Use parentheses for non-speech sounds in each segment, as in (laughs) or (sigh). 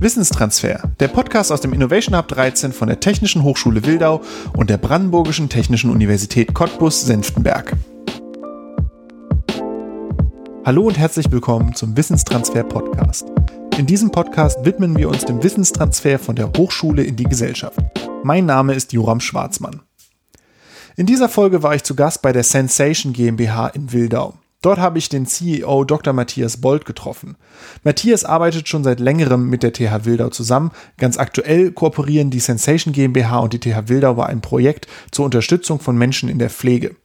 Wissenstransfer, der Podcast aus dem Innovation Hub 13 von der Technischen Hochschule Wildau und der Brandenburgischen Technischen Universität Cottbus-Senftenberg. Hallo und herzlich willkommen zum Wissenstransfer Podcast. In diesem Podcast widmen wir uns dem Wissenstransfer von der Hochschule in die Gesellschaft. Mein Name ist Joram Schwarzmann. In dieser Folge war ich zu Gast bei der Sensation GmbH in Wildau. Dort habe ich den CEO Dr. Matthias Bold getroffen. Matthias arbeitet schon seit längerem mit der TH Wildau zusammen. Ganz aktuell kooperieren die Sensation GmbH und die TH Wildau bei einem Projekt zur Unterstützung von Menschen in der Pflege.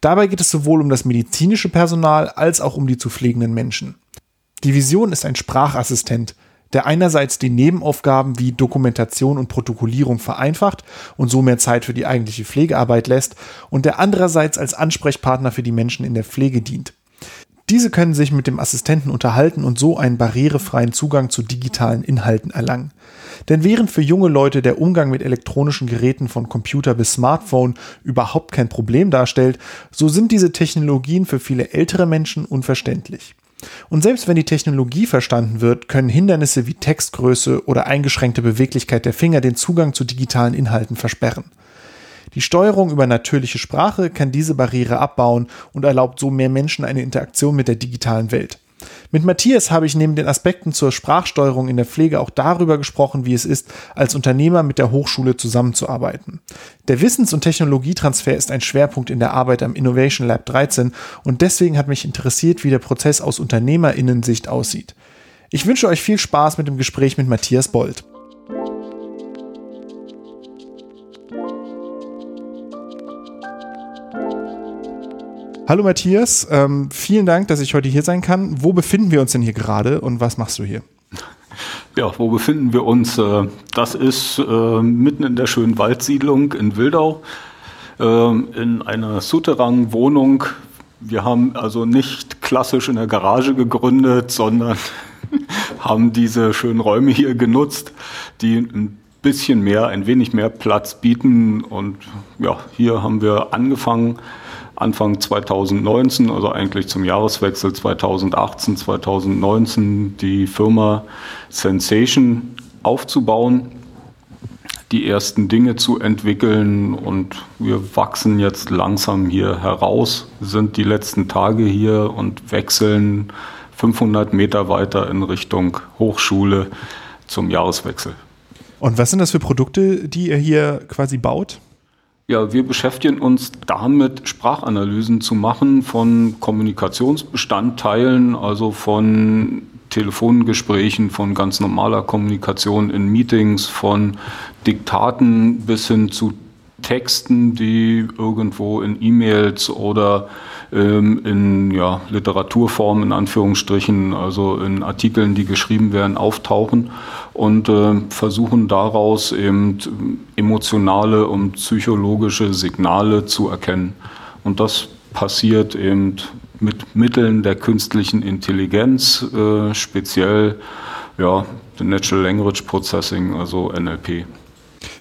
Dabei geht es sowohl um das medizinische Personal als auch um die zu pflegenden Menschen. Die Vision ist ein Sprachassistent, der einerseits die Nebenaufgaben wie Dokumentation und Protokollierung vereinfacht und so mehr Zeit für die eigentliche Pflegearbeit lässt und der andererseits als Ansprechpartner für die Menschen in der Pflege dient. Diese können sich mit dem Assistenten unterhalten und so einen barrierefreien Zugang zu digitalen Inhalten erlangen. Denn während für junge Leute der Umgang mit elektronischen Geräten von Computer bis Smartphone überhaupt kein Problem darstellt, so sind diese Technologien für viele ältere Menschen unverständlich. Und selbst wenn die Technologie verstanden wird, können Hindernisse wie Textgröße oder eingeschränkte Beweglichkeit der Finger den Zugang zu digitalen Inhalten versperren. Die Steuerung über natürliche Sprache kann diese Barriere abbauen und erlaubt so mehr Menschen eine Interaktion mit der digitalen Welt. Mit Matthias habe ich neben den Aspekten zur Sprachsteuerung in der Pflege auch darüber gesprochen, wie es ist, als Unternehmer mit der Hochschule zusammenzuarbeiten. Der Wissens- und Technologietransfer ist ein Schwerpunkt in der Arbeit am Innovation Lab 13 und deswegen hat mich interessiert, wie der Prozess aus Unternehmerinnensicht aussieht. Ich wünsche euch viel Spaß mit dem Gespräch mit Matthias Bold. Hallo Matthias, ähm, vielen Dank, dass ich heute hier sein kann. Wo befinden wir uns denn hier gerade und was machst du hier? (laughs) Ja, wo befinden wir uns? Äh, das ist äh, mitten in der schönen Waldsiedlung in Wildau, äh, in einer Souterrain-Wohnung. Wir haben also nicht klassisch in der Garage gegründet, sondern (laughs) haben diese schönen Räume hier genutzt, die ein bisschen mehr, ein wenig mehr Platz bieten. Und ja, hier haben wir angefangen, Anfang 2019, also eigentlich zum Jahreswechsel 2018, 2019, die Firma Sensation aufzubauen, die ersten Dinge zu entwickeln und wir wachsen jetzt langsam hier heraus, sind die letzten Tage hier und wechseln 500 Meter weiter in Richtung Hochschule zum Jahreswechsel. Und was sind das für Produkte, die ihr hier quasi baut? Ja, wir beschäftigen uns damit, Sprachanalysen zu machen von Kommunikationsbestandteilen, also von Telefongesprächen, von ganz normaler Kommunikation in Meetings, von Diktaten bis hin zu Texten, die irgendwo in E-Mails oder ähm, in ja, Literaturform in Anführungsstrichen, also in Artikeln, die geschrieben werden, auftauchen und äh, versuchen daraus eben emotionale und psychologische Signale zu erkennen. Und das passiert eben mit Mitteln der künstlichen Intelligenz, äh, speziell ja, Natural Language Processing, also NLP.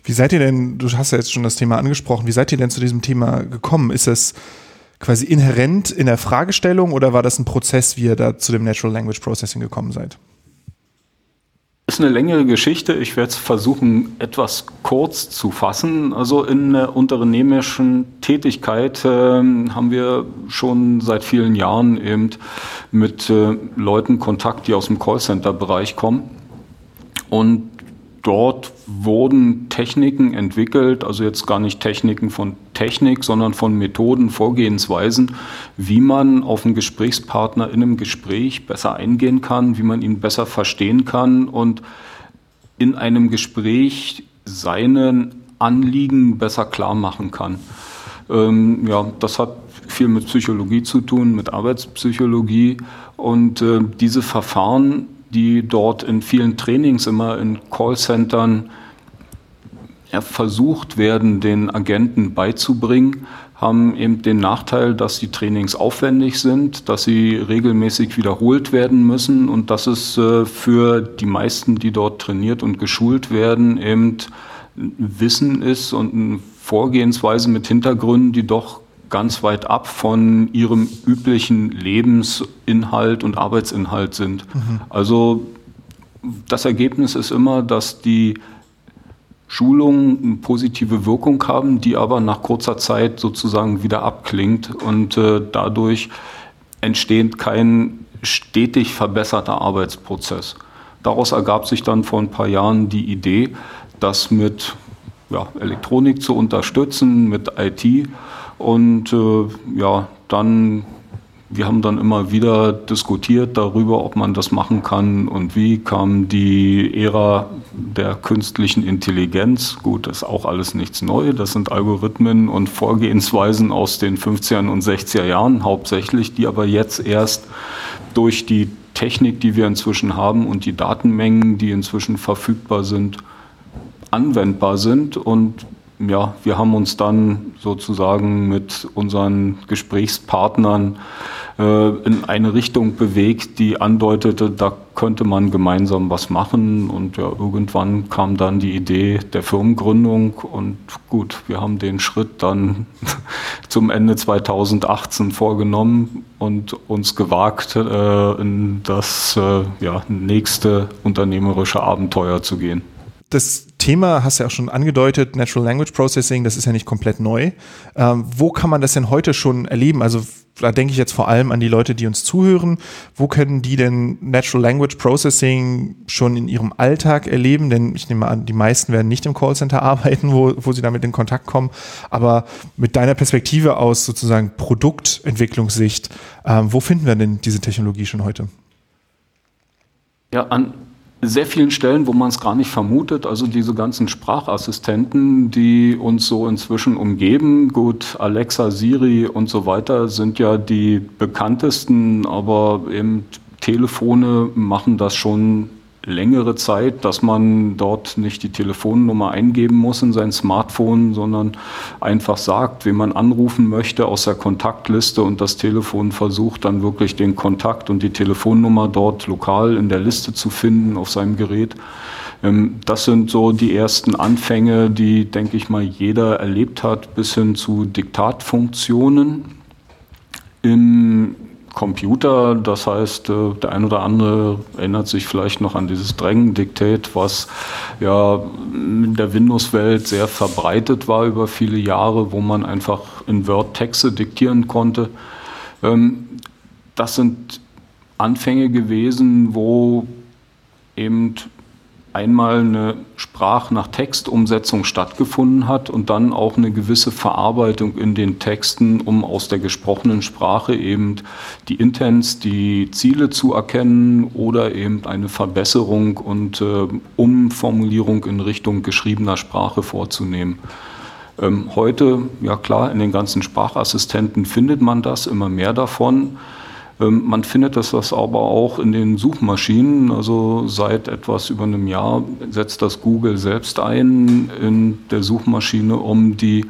Wie seid ihr denn, du hast ja jetzt schon das Thema angesprochen, wie seid ihr denn zu diesem Thema gekommen? Ist es quasi inhärent in der Fragestellung oder war das ein Prozess, wie ihr da zu dem Natural Language Processing gekommen seid? ist eine längere Geschichte. Ich werde es versuchen, etwas kurz zu fassen. Also in der unternehmerischen Tätigkeit äh, haben wir schon seit vielen Jahren eben mit äh, Leuten Kontakt, die aus dem Callcenter-Bereich kommen. Und dort wurden Techniken entwickelt, also jetzt gar nicht Techniken von Technik, sondern von Methoden, Vorgehensweisen, wie man auf einen Gesprächspartner in einem Gespräch besser eingehen kann, wie man ihn besser verstehen kann und in einem Gespräch seinen Anliegen besser klar machen kann. Ähm, ja, das hat viel mit Psychologie zu tun, mit Arbeitspsychologie und äh, diese Verfahren die dort in vielen Trainings immer in Callcentern versucht werden, den Agenten beizubringen, haben eben den Nachteil, dass die Trainings aufwendig sind, dass sie regelmäßig wiederholt werden müssen und dass es äh, für die meisten, die dort trainiert und geschult werden, eben Wissen ist und eine Vorgehensweise mit Hintergründen, die doch ganz weit ab von ihrem üblichen Lebensinhalt und Arbeitsinhalt sind. Mhm. Also das Ergebnis ist immer, dass die Schulungen eine positive Wirkung haben, die aber nach kurzer Zeit sozusagen wieder abklingt und äh, dadurch entsteht kein stetig verbesserter Arbeitsprozess. Daraus ergab sich dann vor ein paar Jahren die Idee, das mit ja, Elektronik zu unterstützen, mit IT und äh, ja, dann wir haben dann immer wieder diskutiert darüber, ob man das machen kann und wie kam die Ära der künstlichen Intelligenz. Gut, das ist auch alles nichts Neues. Das sind Algorithmen und Vorgehensweisen aus den 50er und 60er Jahren hauptsächlich, die aber jetzt erst durch die Technik, die wir inzwischen haben und die Datenmengen, die inzwischen verfügbar sind, anwendbar sind. Und ja, wir haben uns dann sozusagen mit unseren Gesprächspartnern äh, in eine Richtung bewegt, die andeutete, da könnte man gemeinsam was machen. Und ja, irgendwann kam dann die Idee der Firmengründung. Und gut, wir haben den Schritt dann (laughs) zum Ende 2018 vorgenommen und uns gewagt, äh, in das äh, ja, nächste unternehmerische Abenteuer zu gehen das Thema hast du ja auch schon angedeutet, Natural Language Processing, das ist ja nicht komplett neu. Ähm, wo kann man das denn heute schon erleben? Also da denke ich jetzt vor allem an die Leute, die uns zuhören. Wo können die denn Natural Language Processing schon in ihrem Alltag erleben? Denn ich nehme an, die meisten werden nicht im Callcenter (laughs) arbeiten, wo, wo sie damit in Kontakt kommen. Aber mit deiner Perspektive aus sozusagen Produktentwicklungssicht, ähm, wo finden wir denn diese Technologie schon heute? Ja, an sehr vielen Stellen, wo man es gar nicht vermutet, also diese ganzen Sprachassistenten, die uns so inzwischen umgeben, gut, Alexa, Siri und so weiter sind ja die bekanntesten, aber eben Telefone machen das schon längere Zeit, dass man dort nicht die Telefonnummer eingeben muss in sein Smartphone, sondern einfach sagt, wen man anrufen möchte aus der Kontaktliste und das Telefon versucht dann wirklich den Kontakt und die Telefonnummer dort lokal in der Liste zu finden auf seinem Gerät. Ähm, das sind so die ersten Anfänge, die, denke ich mal, jeder erlebt hat, bis hin zu Diktatfunktionen. Im Computer. Das heißt, äh, der ein oder andere erinnert sich vielleicht noch an dieses Drängendiktat, was ja in der Windows-Welt sehr verbreitet war über viele Jahre, wo man einfach in Word Texte diktieren konnte. Ähm, das sind Anfänge gewesen, wo eben einmal eine Sprach- nach Textumsetzung stattgefunden hat und dann auch eine gewisse Verarbeitung in den Texten, um aus der gesprochenen Sprache eben die Intents, die Ziele zu erkennen oder eben eine Verbesserung und äh, Umformulierung in Richtung geschriebener Sprache vorzunehmen. Ähm, heute, ja klar, in den ganzen Sprachassistenten findet man das, immer mehr davon. Ähm, man findet das aber auch in den Suchmaschinen. Also seit etwas über einem Jahr setzt das Google selbst ein in der Suchmaschine, um die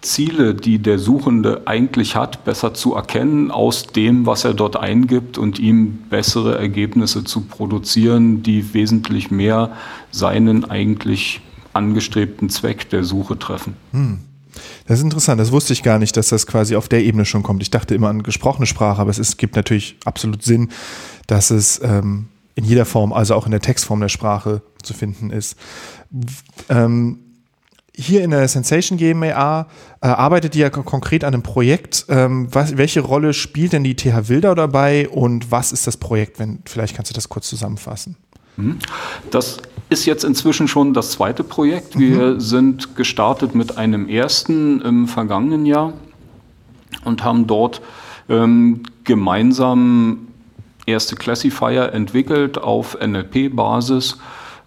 Ziele, die der Suchende eigentlich hat, besser zu erkennen aus dem, was er dort eingibt und ihm bessere Ergebnisse zu produzieren, die wesentlich mehr seinen eigentlich angestrebten Zweck der Suche treffen. Hm. Das ist interessant, das wusste ich gar nicht, dass das quasi auf der Ebene schon kommt. Ich dachte immer an gesprochene Sprache, aber es ist, gibt natürlich absolut Sinn, dass es ähm, in jeder Form, also auch in der Textform der Sprache zu finden ist. Ähm, hier in der Sensation GmbH äh, arbeitet ihr ja konkret an einem Projekt. Ähm, was, welche Rolle spielt denn die TH Wilder dabei und was ist das Projekt? Wenn, vielleicht kannst du das kurz zusammenfassen. Mhm. Das ist jetzt inzwischen schon das zweite Projekt. Wir mhm. sind gestartet mit einem ersten im vergangenen Jahr und haben dort ähm, gemeinsam erste Classifier entwickelt auf NLP-Basis.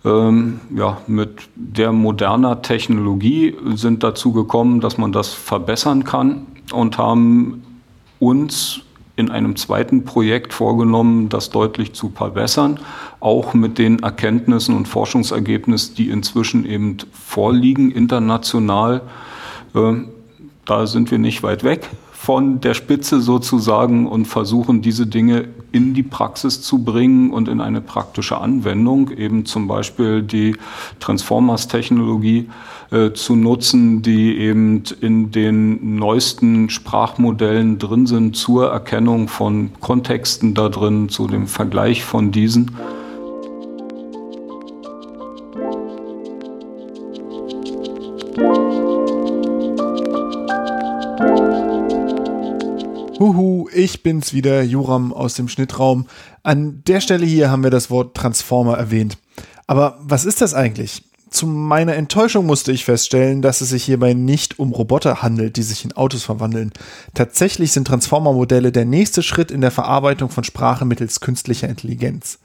Ähm, ja, mit der moderner Technologie sind dazu gekommen, dass man das verbessern kann und haben uns in einem zweiten Projekt vorgenommen, das deutlich zu verbessern, auch mit den Erkenntnissen und Forschungsergebnissen, die inzwischen eben vorliegen international. Ähm, da sind wir nicht weit weg von der Spitze sozusagen und versuchen diese Dinge in die Praxis zu bringen und in eine praktische Anwendung, eben zum Beispiel die Transformers-Technologie äh, zu nutzen, die eben in den neuesten Sprachmodellen drin sind zur Erkennung von Kontexten da drin, zu dem Vergleich von diesen. Huhu, ich bin's wieder, Juram aus dem Schnittraum. An der Stelle hier haben wir das Wort Transformer erwähnt. Aber was ist das eigentlich? Zu meiner Enttäuschung musste ich feststellen, dass es sich hierbei nicht um Roboter handelt, die sich in Autos verwandeln. Tatsächlich sind Transformer-Modelle der nächste Schritt in der Verarbeitung von Sprache mittels künstlicher Intelligenz.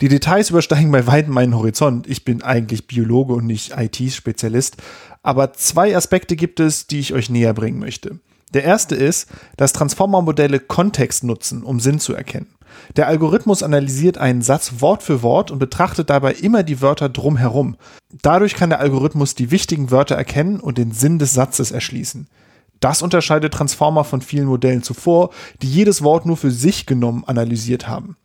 Die Details übersteigen bei weitem meinen Horizont. Ich bin eigentlich Biologe und nicht IT-Spezialist. Aber zwei Aspekte gibt es, die ich euch näher bringen möchte. Der erste ist, dass Transformer-Modelle Kontext nutzen, um Sinn zu erkennen. Der Algorithmus analysiert einen Satz Wort für Wort und betrachtet dabei immer die Wörter drumherum. Dadurch kann der Algorithmus die wichtigen Wörter erkennen und den Sinn des Satzes erschließen. Das unterscheidet Transformer von vielen Modellen zuvor, die jedes Wort nur für sich genommen analysiert haben.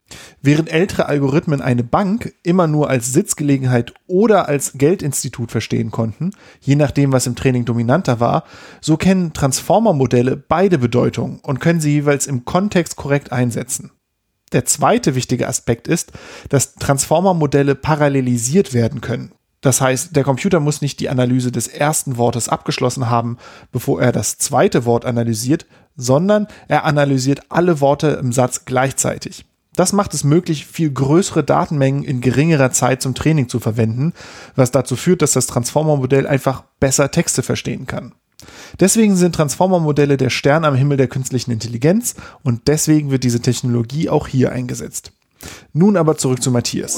Während ältere Algorithmen eine Bank immer nur als Sitzgelegenheit oder als Geldinstitut verstehen konnten, je nachdem, was im Training dominanter war, so kennen Transformer-Modelle beide Bedeutungen und können sie jeweils im Kontext korrekt einsetzen. Der zweite wichtige Aspekt ist, dass Transformer-Modelle parallelisiert werden können. Das heißt, der Computer muss nicht die Analyse des ersten Wortes abgeschlossen haben, bevor er das zweite Wort analysiert, sondern er analysiert alle Worte im Satz gleichzeitig. Das macht es möglich, viel größere Datenmengen in geringerer Zeit zum Training zu verwenden, was dazu führt, dass das Transformer-Modell einfach besser Texte verstehen kann. Deswegen sind Transformer-Modelle der Stern am Himmel der künstlichen Intelligenz und deswegen wird diese Technologie auch hier eingesetzt. Nun aber zurück zu Matthias.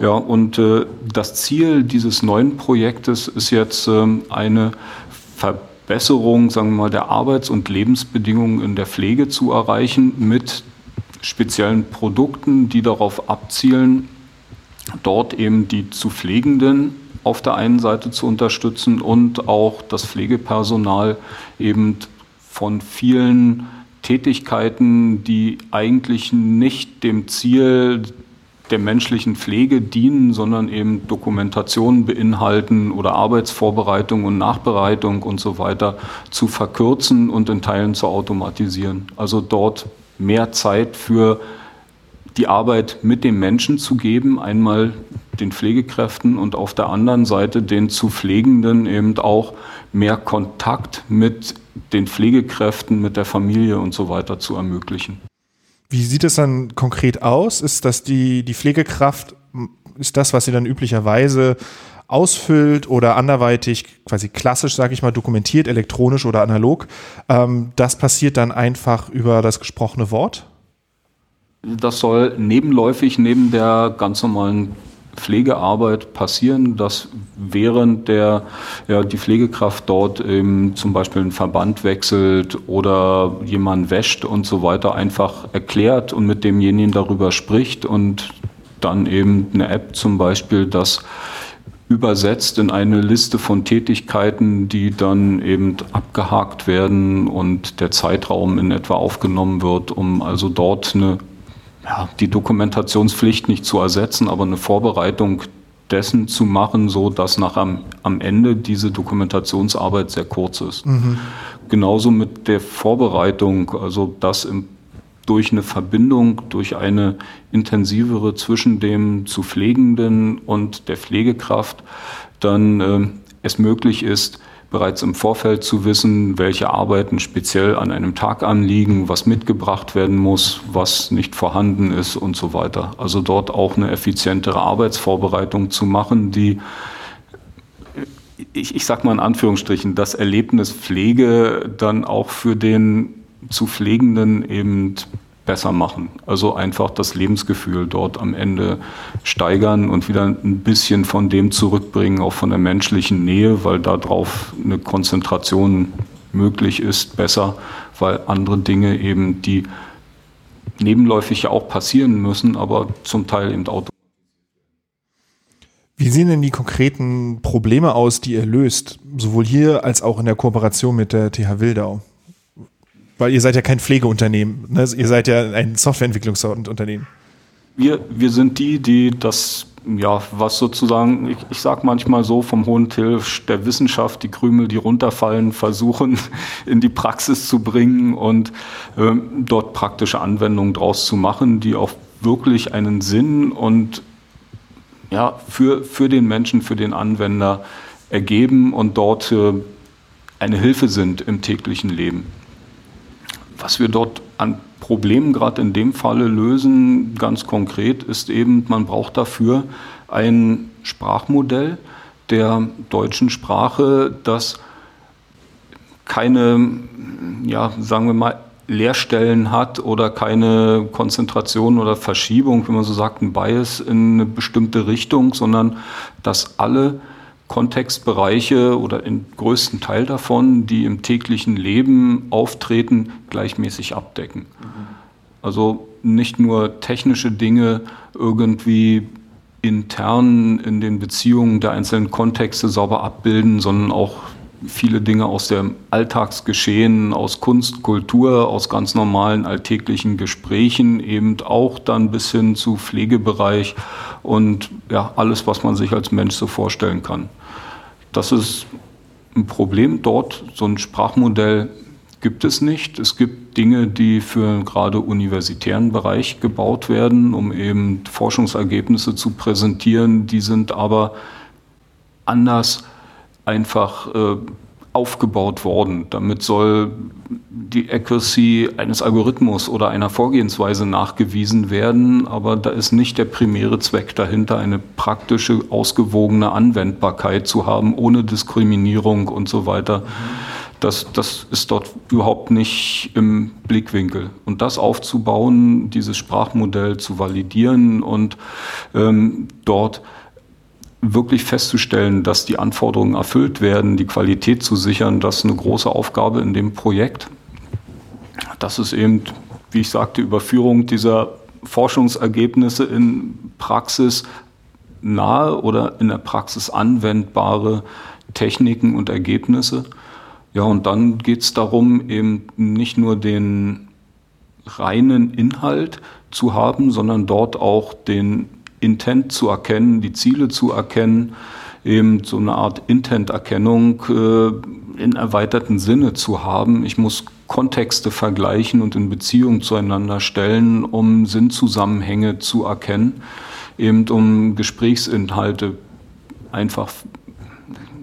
Ja, und äh, das Ziel dieses neuen Projektes ist jetzt ähm, eine Verbesserung, sagen wir mal, der Arbeits- und Lebensbedingungen in der Pflege zu erreichen mit speziellen Produkten, die darauf abzielen, dort eben die zu Pflegenden auf der einen Seite zu unterstützen und auch das Pflegepersonal eben von vielen Tätigkeiten, die eigentlich nicht dem Ziel der menschlichen Pflege dienen, sondern eben Dokumentationen beinhalten oder Arbeitsvorbereitung und Nachbereitung und so weiter zu verkürzen und in Teilen zu automatisieren. Also dort mehr Zeit für die Arbeit mit dem Menschen zu geben, einmal den Pflegekräften und auf der anderen Seite den zu Pflegenden eben auch mehr Kontakt mit den Pflegekräften, mit der Familie und so weiter zu ermöglichen. Wie sieht es dann konkret aus? Ist das die, die Pflegekraft, ist das, was sie dann üblicherweise ausfüllt oder anderweitig quasi klassisch, sage ich mal, dokumentiert, elektronisch oder analog, ähm, das passiert dann einfach über das gesprochene Wort? Das soll nebenläufig neben der ganz normalen Pflegearbeit passieren, dass während der ja, die Pflegekraft dort eben zum Beispiel einen Verband wechselt oder jemand wäscht und so weiter, einfach erklärt und mit demjenigen darüber spricht und dann eben eine App zum Beispiel das übersetzt in eine Liste von Tätigkeiten, die dann eben abgehakt werden und der Zeitraum in etwa aufgenommen wird, um also dort eine ja, die Dokumentationspflicht nicht zu ersetzen, aber eine Vorbereitung dessen zu machen, so dass nach am, am Ende diese Dokumentationsarbeit sehr kurz ist. Mhm. Genauso mit der Vorbereitung, also dass im, durch eine Verbindung, durch eine intensivere zwischen dem zu Pflegenden und der Pflegekraft dann äh, es möglich ist, bereits im Vorfeld zu wissen, welche Arbeiten speziell an einem Tag anliegen, was mitgebracht werden muss, was nicht vorhanden ist und so weiter. Also dort auch eine effizientere Arbeitsvorbereitung zu machen, die ich, ich sage mal in Anführungsstrichen, das Erlebnis Pflege dann auch für den zu Pflegenden eben besser machen. Also einfach das Lebensgefühl dort am Ende steigern und wieder ein bisschen von dem zurückbringen, auch von der menschlichen Nähe, weil darauf eine Konzentration möglich ist, besser, weil andere Dinge eben, die nebenläufig ja auch passieren müssen, aber zum Teil eben automatisch. Wie sehen denn die konkreten Probleme aus, die ihr löst, sowohl hier als auch in der Kooperation mit der TH Wildau? Weil ihr seid ja kein Pflegeunternehmen, ne? ihr seid ja ein Softwareentwicklungsunternehmen. Wir, wir sind die, die das, ja, was sozusagen, ich, ich sag manchmal so, vom hohen Tisch der Wissenschaft, die Krümel, die runterfallen, versuchen (laughs) in die Praxis zu bringen und äh, dort praktische Anwendungen draus zu machen, die auch wirklich einen Sinn und ja, für, für den Menschen, für den Anwender ergeben und dort äh, eine Hilfe sind im täglichen Leben. Was wir dort an Problemen gerade in dem Falle lösen, ganz konkret, ist eben, man braucht dafür ein Sprachmodell der deutschen Sprache, das keine, ja, sagen wir mal, Leerstellen hat oder keine Konzentration oder Verschiebung, wie man so sagt, ein Bias in eine bestimmte Richtung, sondern dass alle Kontextbereiche oder den größten Teil davon, die im täglichen Leben auftreten, gleichmäßig abdecken. Also nicht nur technische Dinge irgendwie intern in den Beziehungen der einzelnen Kontexte sauber abbilden, sondern auch viele Dinge aus dem Alltagsgeschehen, aus Kunst, Kultur, aus ganz normalen alltäglichen Gesprächen, eben auch dann bis hin zu Pflegebereich und ja, alles, was man sich als Mensch so vorstellen kann. Das ist ein Problem dort. So ein Sprachmodell gibt es nicht. Es gibt Dinge, die für gerade universitären Bereich gebaut werden, um eben Forschungsergebnisse zu präsentieren. Die sind aber anders einfach äh, aufgebaut worden. Damit soll die Accuracy eines Algorithmus oder einer Vorgehensweise nachgewiesen werden, aber da ist nicht der primäre Zweck dahinter, eine praktische, ausgewogene Anwendbarkeit zu haben, ohne Diskriminierung und so weiter. Das, das ist dort überhaupt nicht im Blickwinkel. Und das aufzubauen, dieses Sprachmodell zu validieren und ähm, dort wirklich festzustellen, dass die Anforderungen erfüllt werden, die Qualität zu sichern, das ist eine große Aufgabe in dem Projekt. Das ist eben, wie ich sagte, Überführung dieser Forschungsergebnisse in Praxis nahe oder in der Praxis anwendbare Techniken und Ergebnisse. Ja, und dann geht es darum, eben nicht nur den reinen Inhalt zu haben, sondern dort auch den Intent zu erkennen, die Ziele zu erkennen, eben so eine Art Intent-Erkennung äh, in erweiterten Sinne zu haben. Ich muss Kontexte vergleichen und in Beziehung zueinander stellen, um Sinnzusammenhänge zu erkennen, eben um Gesprächsinhalte einfach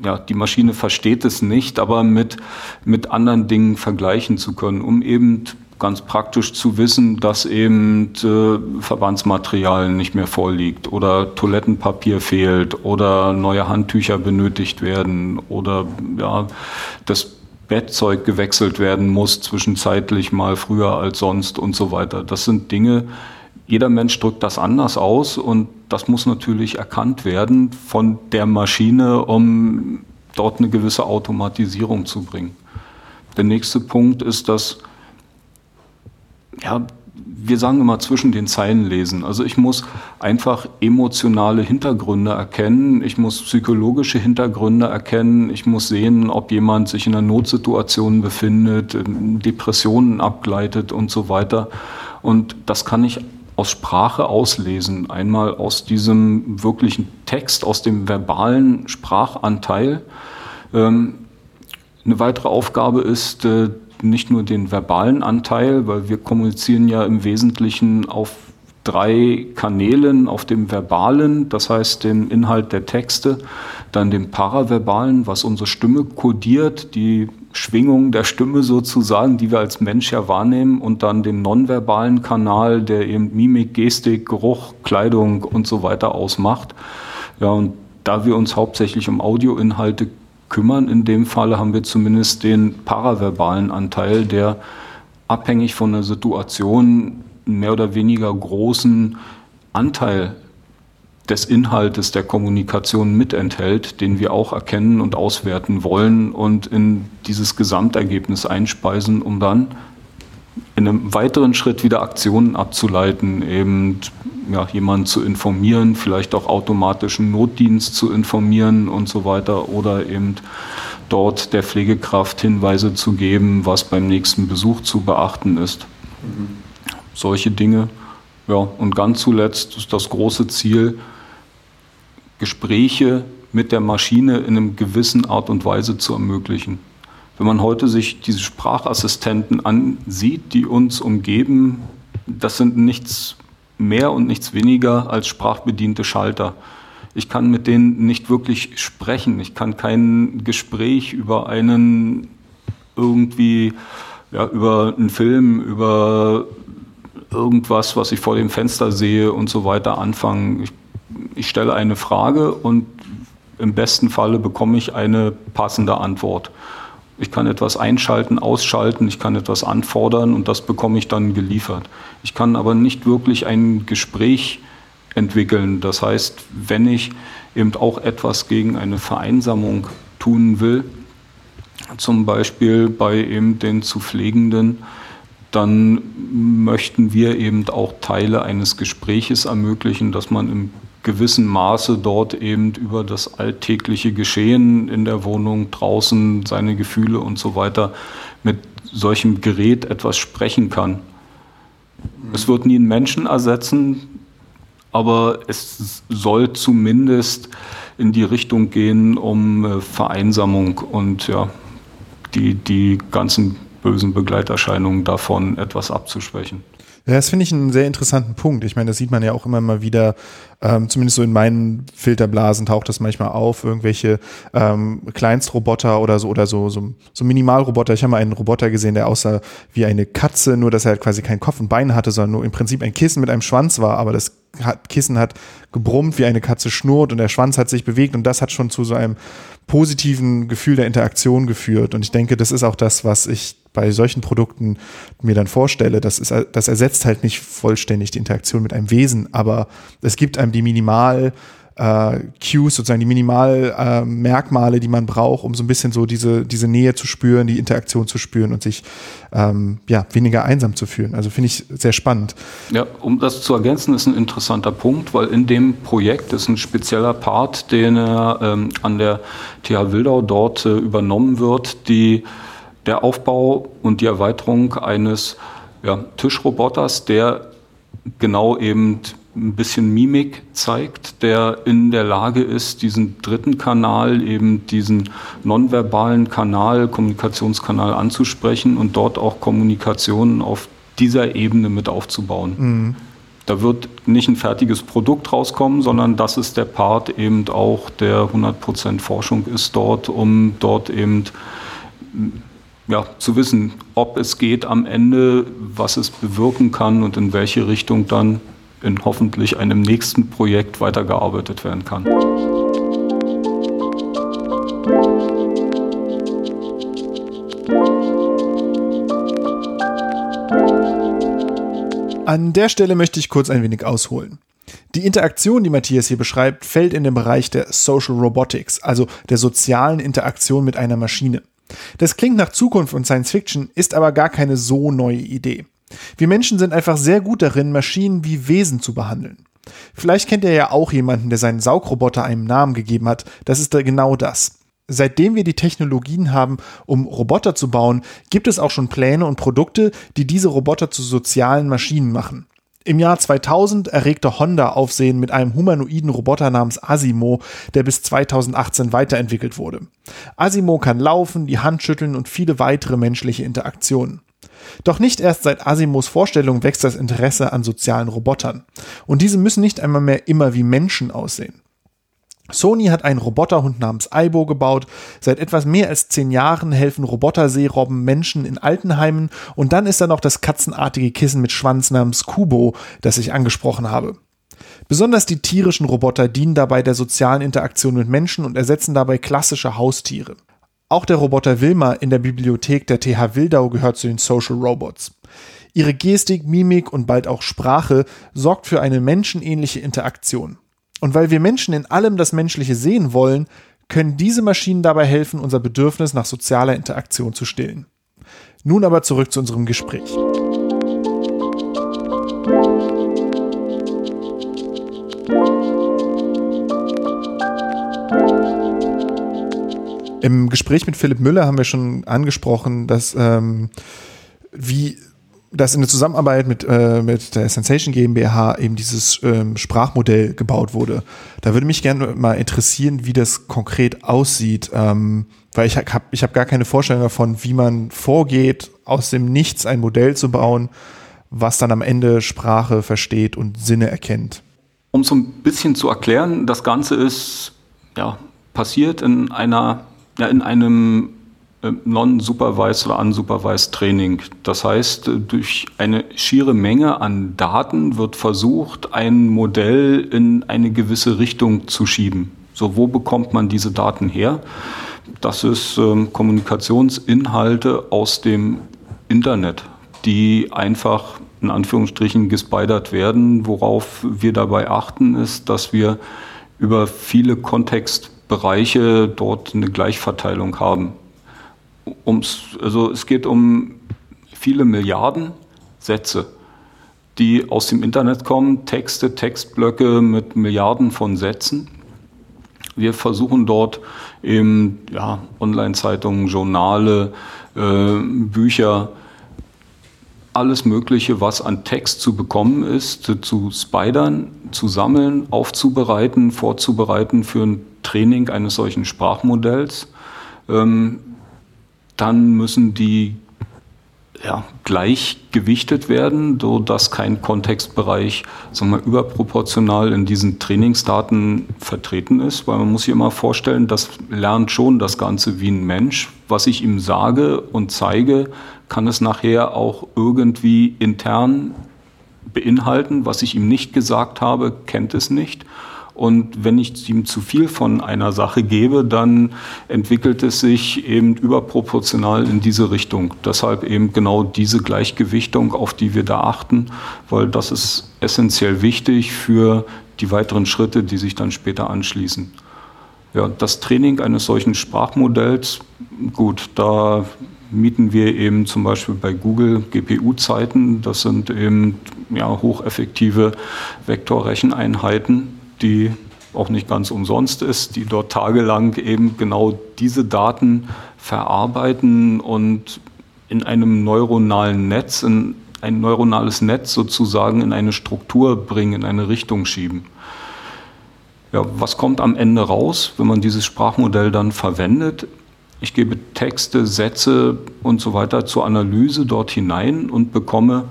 ja, die Maschine versteht es nicht, aber mit, mit anderen Dingen vergleichen zu können, um eben ganz praktisch zu wissen, dass eben äh, Verbandsmaterial nicht mehr vorliegt oder Toilettenpapier fehlt oder neue Handtücher benötigt werden oder ja, das Bettzeug gewechselt werden muss, zwischenzeitlich mal früher als sonst und so weiter. Das sind Dinge, jeder Mensch drückt das anders aus und das muss natürlich erkannt werden von der Maschine, um dort eine gewisse Automatisierung zu bringen. Der nächste Punkt ist, dass ja, wir sagen immer zwischen den Zeilen lesen. Also ich muss einfach emotionale Hintergründe erkennen, ich muss psychologische Hintergründe erkennen, ich muss sehen, ob jemand sich in einer Notsituation befindet, Depressionen abgleitet und so weiter. Und das kann ich aus Sprache auslesen. Einmal aus diesem wirklichen Text, aus dem verbalen Sprachanteil. Ähm, eine weitere Aufgabe ist, äh, nicht nur den verbalen Anteil, weil wir kommunizieren ja im Wesentlichen auf drei Kanälen, auf dem verbalen, das heißt dem Inhalt der Texte, dann dem paraverbalen, was unsere Stimme kodiert, die Schwingung der Stimme sozusagen, die wir als Mensch ja wahrnehmen, und dann dem nonverbalen Kanal, der eben Mimik, Gestik, Geruch, Kleidung und so weiter ausmacht. Ja, und da wir uns hauptsächlich um Audioinhalte kümmern. In dem Fall haben wir zumindest den paraverbalen Anteil, der abhängig von der Situation mehr oder weniger großen Anteil des Inhaltes der Kommunikation mitenthält, den wir auch erkennen und auswerten wollen und in dieses Gesamtergebnis einspeisen, um dann in einem weiteren Schritt wieder Aktionen abzuleiten, eben ja, jemanden zu informieren, vielleicht auch automatischen Notdienst zu informieren und so weiter oder eben dort der Pflegekraft Hinweise zu geben, was beim nächsten Besuch zu beachten ist. Mhm. Solche Dinge. Ja, und ganz zuletzt ist das große Ziel, Gespräche mit der Maschine in einem gewissen Art und Weise zu ermöglichen. Wenn man heute sich diese Sprachassistenten ansieht, die uns umgeben, das sind nichts mehr und nichts weniger als sprachbediente Schalter. ich kann mit denen nicht wirklich sprechen. Ich kann kein Gespräch über einen irgendwie, ja, über einen Film, über irgendwas, was ich vor dem Fenster sehe und so weiter anfangen. Ich, ich stelle eine Frage und im besten Falle bekomme ich eine passende Antwort. Ich kann etwas einschalten, ausschalten, ich kann etwas anfordern und das bekomme ich dann geliefert. Ich kann aber nicht wirklich ein Gespräch entwickeln. Das heißt, wenn ich eben auch etwas gegen eine Vereinsamung tun will, zum Beispiel bei eben den zu Pflegenden, dann möchten wir eben auch Teile eines Gespräches ermöglichen, dass man im gewissen Maße dort eben über das alltägliche Geschehen in der Wohnung, draußen, seine Gefühle und so weiter mit solchem Gerät etwas sprechen kann. Es wird nie einen Menschen ersetzen, aber es soll zumindest in die Richtung gehen, um äh, Vereinsamung und ja, die, die ganzen bösen Begleiterscheinungen davon etwas abzuschwächen. Ja, das finde ich einen sehr interessanten Punkt. Ich meine, das sieht man ja auch immer mal wieder, ähm, zumindest so in meinen Filterblasen taucht das manchmal auf, irgendwelche ähm, Kleinstroboter oder so oder so, so, so Minimalroboter. Ich habe mal einen Roboter gesehen, der aussah wie eine Katze, nur dass er halt quasi kein Kopf und Bein hatte, sondern nur im Prinzip ein Kissen mit einem Schwanz war, aber das Kissen hat gebrummt, wie eine Katze schnurrt und der Schwanz hat sich bewegt und das hat schon zu so einem positiven Gefühl der Interaktion geführt. Und ich denke, das ist auch das, was ich bei solchen Produkten mir dann vorstelle. Das, ist, das ersetzt halt nicht vollständig die Interaktion mit einem Wesen, aber es gibt einem die Minimal- äh, Cues, sozusagen die Minimalmerkmale, äh, die man braucht, um so ein bisschen so diese, diese Nähe zu spüren, die Interaktion zu spüren und sich ähm, ja, weniger einsam zu fühlen. Also finde ich sehr spannend. Ja, um das zu ergänzen, ist ein interessanter Punkt, weil in dem Projekt ist ein spezieller Part, den ähm, an der TH Wildau dort äh, übernommen wird, die, der Aufbau und die Erweiterung eines ja, Tischroboters, der genau eben ein bisschen Mimik zeigt, der in der Lage ist, diesen dritten Kanal, eben diesen nonverbalen Kanal, Kommunikationskanal anzusprechen und dort auch Kommunikation auf dieser Ebene mit aufzubauen. Mhm. Da wird nicht ein fertiges Produkt rauskommen, sondern das ist der Part eben auch, der 100% Forschung ist dort, um dort eben ja, zu wissen, ob es geht am Ende, was es bewirken kann und in welche Richtung dann in hoffentlich einem nächsten Projekt weitergearbeitet werden kann. An der Stelle möchte ich kurz ein wenig ausholen. Die Interaktion, die Matthias hier beschreibt, fällt in den Bereich der Social Robotics, also der sozialen Interaktion mit einer Maschine. Das klingt nach Zukunft und Science Fiction, ist aber gar keine so neue Idee. Wir Menschen sind einfach sehr gut darin, Maschinen wie Wesen zu behandeln. Vielleicht kennt ihr ja auch jemanden, der seinen Saugroboter einem Namen gegeben hat. Das ist da genau das. Seitdem wir die Technologien haben, um Roboter zu bauen, gibt es auch schon Pläne und Produkte, die diese Roboter zu sozialen Maschinen machen. Im Jahr 2000 erregte Honda Aufsehen mit einem humanoiden Roboter namens Asimo, der bis 2018 weiterentwickelt wurde. Asimo kann laufen, die Hand schütteln und viele weitere menschliche Interaktionen. Doch nicht erst seit Asimos Vorstellung wächst das Interesse an sozialen Robotern. Und diese müssen nicht einmal mehr immer wie Menschen aussehen. Sony hat einen Roboterhund namens Aibo gebaut. Seit etwas mehr als zehn Jahren helfen Roboterseerobben Menschen in Altenheimen. Und dann ist da noch das katzenartige Kissen mit Schwanz namens Kubo, das ich angesprochen habe. Besonders die tierischen Roboter dienen dabei der sozialen Interaktion mit Menschen und ersetzen dabei klassische Haustiere. Auch der Roboter Wilma in der Bibliothek der TH Wildau gehört zu den Social Robots. Ihre Gestik, Mimik und bald auch Sprache sorgt für eine menschenähnliche Interaktion. Und weil wir Menschen in allem das Menschliche sehen wollen, können diese Maschinen dabei helfen, unser Bedürfnis nach sozialer Interaktion zu stillen. Nun aber zurück zu unserem Gespräch. Im Gespräch mit Philipp Müller haben wir schon angesprochen, dass ähm, wie dass in der Zusammenarbeit mit, äh, mit der Sensation GmbH eben dieses ähm, Sprachmodell gebaut wurde. Da würde mich gerne mal interessieren, wie das konkret aussieht, ähm, weil ich habe ich hab gar keine Vorstellung davon, wie man vorgeht, aus dem Nichts ein Modell zu bauen, was dann am Ende Sprache versteht und Sinne erkennt. Um so ein bisschen zu erklären, das Ganze ist ja, passiert in, einer, ja, in einem non-supervised oder unsupervised Training. Das heißt, äh, durch eine schiere Menge an Daten wird versucht, ein Modell in eine gewisse Richtung zu schieben. So, wo bekommt man diese Daten her? Das ist ähm, Kommunikationsinhalte aus dem Internet, die einfach in Anführungsstrichen gespidert werden. Worauf wir dabei achten, ist, dass wir über viele Kontextbereiche dort eine Gleichverteilung haben. Ums, also es geht um viele Milliarden Sätze, die aus dem Internet kommen, Texte, Textblöcke mit Milliarden von Sätzen. Wir versuchen dort eben ja, Online-Zeitungen, Journale, äh, Bücher, alles Mögliche, was an Text zu bekommen ist, zu spidern, zu sammeln, aufzubereiten, vorzubereiten für ein Training eines solchen Sprachmodells. Ähm, dann müssen die ja, gleich gewichtet werden, sodass kein Kontextbereich sagen wir, überproportional in diesen Trainingsdaten vertreten ist. Weil man muss sich immer vorstellen, das lernt schon das Ganze wie ein Mensch. Was ich ihm sage und zeige, kann es nachher auch irgendwie intern beinhalten. Was ich ihm nicht gesagt habe, kennt es nicht. Und wenn ich ihm zu viel von einer Sache gebe, dann entwickelt es sich eben überproportional in diese Richtung. Deshalb eben genau diese Gleichgewichtung, auf die wir da achten, weil das ist essentiell wichtig für die weiteren Schritte, die sich dann später anschließen. Ja, das Training eines solchen Sprachmodells, gut, da mieten wir eben zum Beispiel bei Google GPU-Zeiten. Das sind eben ja, hocheffektive Vektorrecheneinheiten, die auch nicht ganz umsonst ist, die dort tagelang eben genau diese Daten verarbeiten und in einem neuronalen Netz, in ein neuronales Netz sozusagen in eine Struktur bringen, in eine Richtung schieben. Ja, was kommt am Ende raus, wenn man dieses Sprachmodell dann verwendet? Ich gebe Texte, Sätze und so weiter zur Analyse dort hinein und bekomme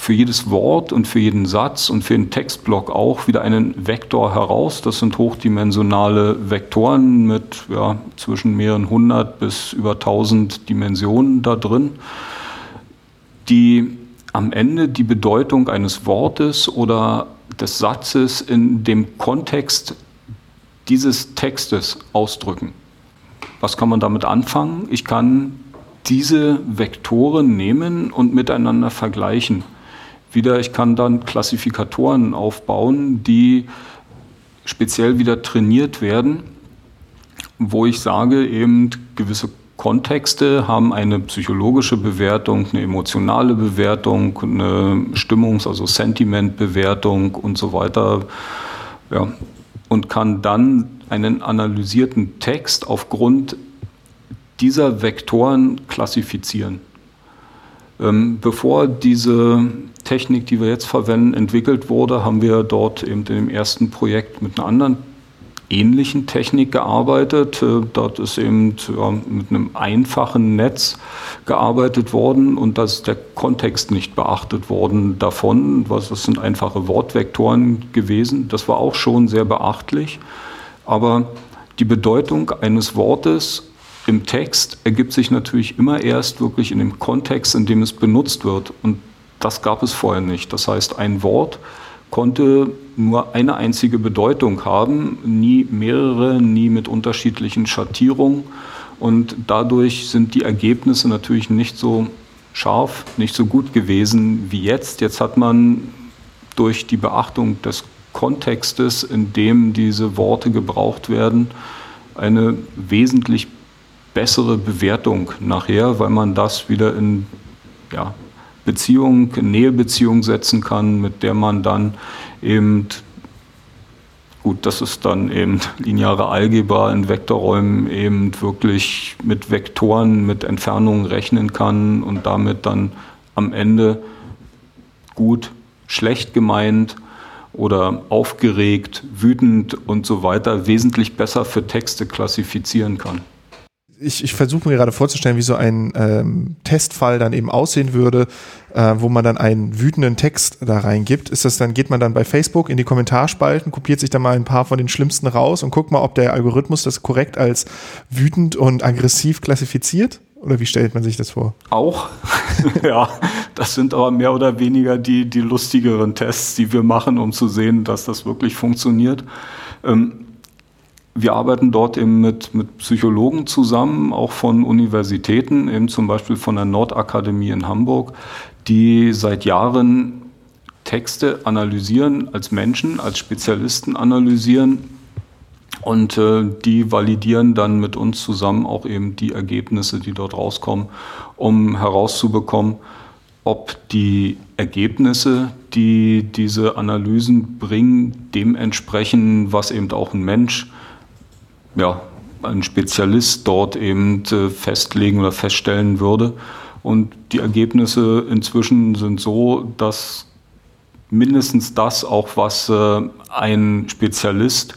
für jedes Wort und für jeden Satz und für den Textblock auch wieder einen Vektor heraus. Das sind hochdimensionale Vektoren mit ja, zwischen mehreren hundert bis über tausend Dimensionen da drin, die am Ende die Bedeutung eines Wortes oder des Satzes in dem Kontext dieses Textes ausdrücken. Was kann man damit anfangen? Ich kann diese Vektoren nehmen und miteinander vergleichen wieder, ich kann dann Klassifikatoren aufbauen, die speziell wieder trainiert werden, wo ich sage, eben gewisse Kontexte haben eine psychologische Bewertung, eine emotionale Bewertung, eine Stimmungs-, also Sentimentbewertung und so weiter. Ja, und kann dann einen analysierten Text aufgrund dieser Vektoren klassifizieren. Ähm, bevor diese Technik, die wir jetzt verwenden, entwickelt wurde, haben wir dort eben in dem ersten Projekt mit einer anderen ähnlichen Technik gearbeitet. Äh, dort ist eben mit einem einfachen Netz gearbeitet worden und da ist der Kontext nicht beachtet worden davon. Was, das sind einfache Wortvektoren gewesen. Das war auch schon sehr beachtlich. Aber die Bedeutung eines Wortes im Text ergibt sich natürlich immer erst wirklich in dem Kontext, in dem es benutzt wird. Und das gab es vorher nicht. Das heißt, ein Wort konnte nur eine einzige Bedeutung haben, nie mehrere, nie mit unterschiedlichen Schattierungen. Und dadurch sind die Ergebnisse natürlich nicht so scharf, nicht so gut gewesen wie jetzt. Jetzt hat man durch die Beachtung des Kontextes, in dem diese Worte gebraucht werden, eine wesentlich bessere Bewertung nachher, weil man das wieder in ja, Beziehung, Nähebeziehung setzen kann, mit der man dann eben, gut, das ist dann eben lineare Algebra in Vektorräumen eben wirklich mit Vektoren, mit Entfernungen rechnen kann und damit dann am Ende gut, schlecht gemeint oder aufgeregt, wütend und so weiter wesentlich besser für Texte klassifizieren kann. Ich, ich versuche mir gerade vorzustellen, wie so ein ähm, Testfall dann eben aussehen würde, äh, wo man dann einen wütenden Text da reingibt. Ist das dann, geht man dann bei Facebook in die Kommentarspalten, kopiert sich da mal ein paar von den schlimmsten raus und guckt mal, ob der Algorithmus das korrekt als wütend und aggressiv klassifiziert? Oder wie stellt man sich das vor? Auch, (laughs) ja. Das sind aber mehr oder weniger die, die lustigeren Tests, die wir machen, um zu sehen, dass das wirklich funktioniert. Ähm, wir arbeiten dort eben mit, mit Psychologen zusammen, auch von Universitäten, eben zum Beispiel von der Nordakademie in Hamburg, die seit Jahren Texte analysieren, als Menschen, als Spezialisten analysieren und äh, die validieren dann mit uns zusammen auch eben die Ergebnisse, die dort rauskommen, um herauszubekommen, ob die Ergebnisse, die diese Analysen bringen, dem entsprechen, was eben auch ein Mensch ja, ein Spezialist dort eben äh, festlegen oder feststellen würde. Und die Ergebnisse inzwischen sind so, dass mindestens das auch, was äh, ein Spezialist,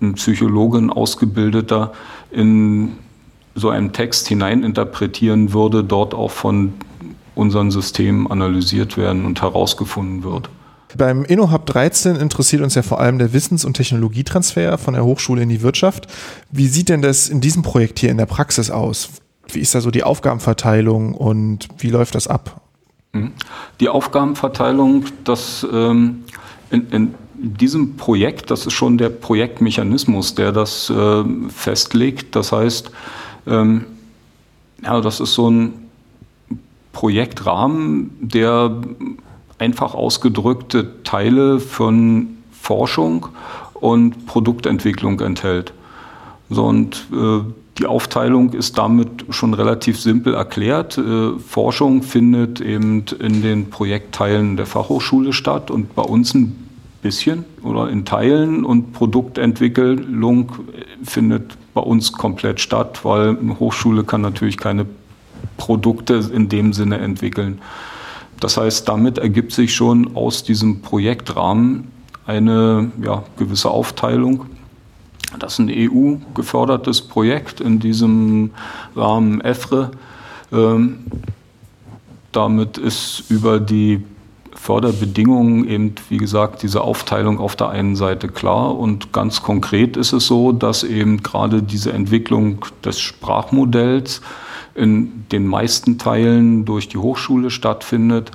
ein Psychologe, ein Ausgebildeter in so einen Text hineininterpretieren würde, dort auch von unseren Systemen analysiert werden und herausgefunden wird. Beim InnoHub 13 interessiert uns ja vor allem der Wissens- und Technologietransfer von der Hochschule in die Wirtschaft. Wie sieht denn das in diesem Projekt hier in der Praxis aus? Wie ist da so die Aufgabenverteilung und wie läuft das ab? Mhm. Die Aufgabenverteilung, das ähm, in, in diesem Projekt, das ist schon der Projektmechanismus, der das äh, festlegt. Das heißt, ähm, ja, das ist so ein Projektrahmen, der einfach ausgedrückte Teile von Forschung und Produktentwicklung enthält. So, und äh, die Aufteilung ist damit schon relativ simpel erklärt. Äh, Forschung findet eben in den Projektteilen der Fachhochschule statt und bei uns ein bisschen oder in Teilen und Produktentwicklung findet bei uns komplett statt, weil eine Hochschule kann natürlich keine Produkte in dem Sinne entwickeln. Das heißt, damit ergibt sich schon aus diesem Projektrahmen eine ja, gewisse Aufteilung. Das ist ein EU-gefördertes Projekt in diesem Rahmen EFRE. Ähm, damit ist über die Förderbedingungen eben, wie gesagt, diese Aufteilung auf der einen Seite klar. Und ganz konkret ist es so, dass eben gerade diese Entwicklung des Sprachmodells in den meisten Teilen durch die Hochschule stattfindet.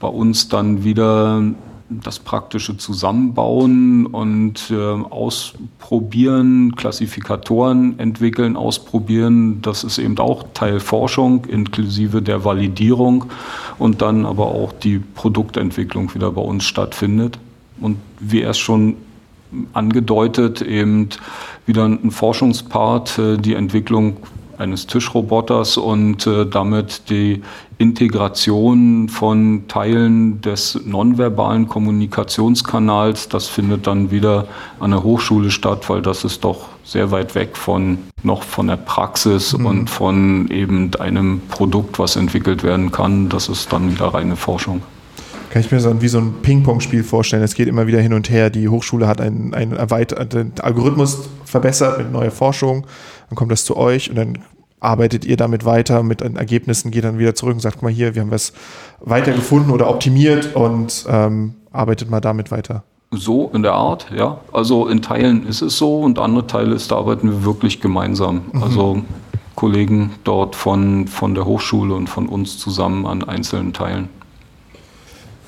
Bei uns dann wieder das praktische Zusammenbauen und äh, Ausprobieren, Klassifikatoren entwickeln, ausprobieren. Das ist eben auch Teil Forschung inklusive der Validierung und dann aber auch die Produktentwicklung wieder bei uns stattfindet. Und wie erst schon angedeutet, eben wieder ein Forschungspart, äh, die Entwicklung eines Tischroboters und äh, damit die Integration von Teilen des nonverbalen Kommunikationskanals, das findet dann wieder an der Hochschule statt, weil das ist doch sehr weit weg von noch von der Praxis mhm. und von eben einem Produkt, was entwickelt werden kann. Das ist dann wieder reine Forschung. Kann ich mir so wie so ein Ping-Pong-Spiel vorstellen. Es geht immer wieder hin und her. Die Hochschule hat einen, einen erweiterten Algorithmus verbessert mit neuer Forschung. Dann kommt das zu euch und dann arbeitet ihr damit weiter mit den Ergebnissen, geht dann wieder zurück und sagt, guck mal hier, wir haben was weiter gefunden oder optimiert und ähm, arbeitet mal damit weiter. So in der Art, ja. Also in Teilen ist es so und andere Teile ist, da arbeiten wir wirklich gemeinsam. Mhm. Also Kollegen dort von, von der Hochschule und von uns zusammen an einzelnen Teilen.